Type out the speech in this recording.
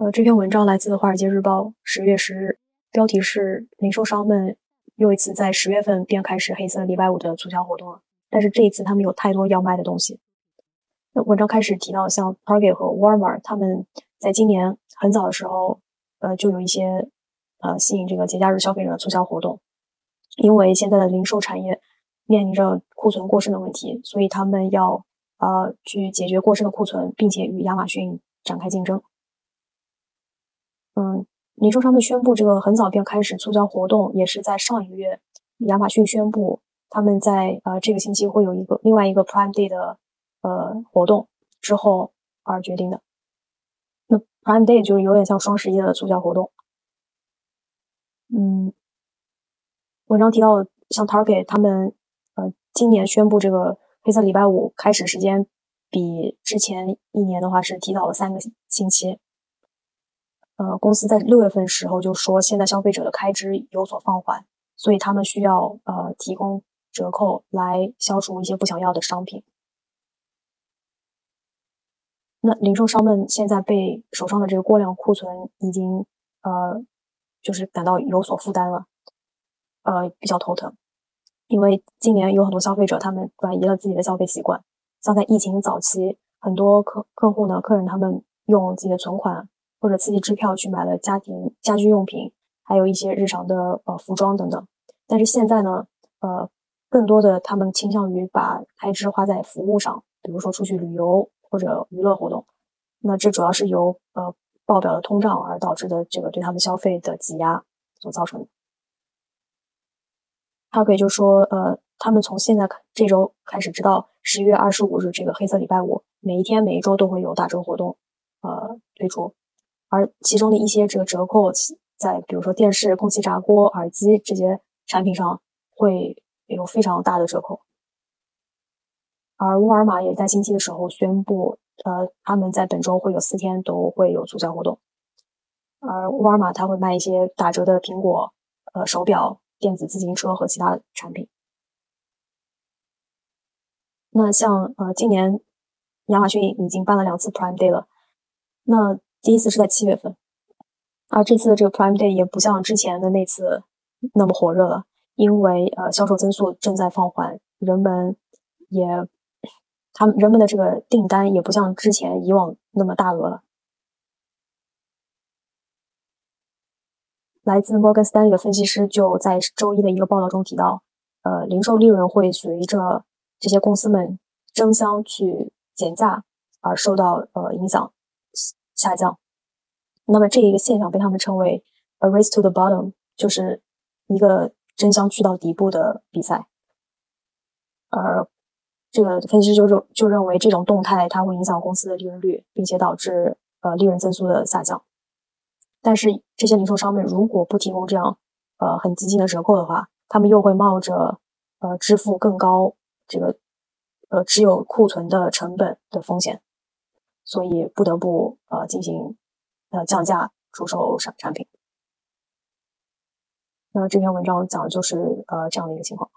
呃，这篇文章来自《华尔街日报》十月十日，标题是“零售商们又一次在十月份便开始黑色礼拜五的促销活动了”。但是这一次他们有太多要卖的东西。那文章开始提到，像 Target 和 Walmart，他们在今年很早的时候，呃，就有一些呃吸引这个节假日消费者的促销活动。因为现在的零售产业面临着库存过剩的问题，所以他们要呃去解决过剩的库存，并且与亚马逊展开竞争。嗯，零售商们宣布这个很早便开始促销活动，也是在上一个月，亚马逊宣布他们在呃这个星期会有一个另外一个 Prime Day 的呃活动之后而决定的。那 Prime Day 就有点像双十一的促销活动。嗯，文章提到像 Target 他们呃今年宣布这个黑色礼拜五开始时间比之前一年的话是提早了三个星期。呃，公司在六月份时候就说，现在消费者的开支有所放缓，所以他们需要呃提供折扣来消除一些不想要的商品。那零售商们现在被手上的这个过量库存已经呃就是感到有所负担了，呃比较头疼，因为今年有很多消费者他们转移了自己的消费习惯，像在疫情早期，很多客客户呢客人他们用自己的存款。或者刺激支票去买了家庭家居用品，还有一些日常的呃服装等等。但是现在呢，呃，更多的他们倾向于把开支花在服务上，比如说出去旅游或者娱乐活动。那这主要是由呃报表的通胀而导致的这个对他们消费的挤压所造成的。他可以就说，呃，他们从现在这周开始，直到十一月二十五日这个黑色礼拜五，每一天每一周都会有打折活动，呃，推出。而其中的一些这个折扣，在比如说电视、空气炸锅、耳机这些产品上会有非常大的折扣。而沃尔玛也在星期的时候宣布，呃，他们在本周会有四天都会有促销活动。而沃尔玛它会卖一些打折的苹果、呃手表、电子自行车和其他产品。那像呃今年亚马逊已经办了两次 Prime Day 了，那。第一次是在七月份，而这次的这个 Prime Day 也不像之前的那次那么火热了，因为呃销售增速正在放缓，人们也他们人们的这个订单也不像之前以往那么大额了。来自摩根斯丹利的分析师就在周一的一个报道中提到，呃，零售利润会随着这些公司们争相去减价而受到呃影响。下降，那么这一个现象被他们称为 "a race to the bottom"，就是一个争相去到底部的比赛。而这个分析师就认就认为这种动态它会影响公司的利润率，并且导致呃利润增速的下降。但是这些零售商们如果不提供这样呃很激进的折扣的话，他们又会冒着呃支付更高这个呃持有库存的成本的风险。所以不得不呃进行呃降价出售产产品。那这篇文章讲的就是呃这样的一个情况。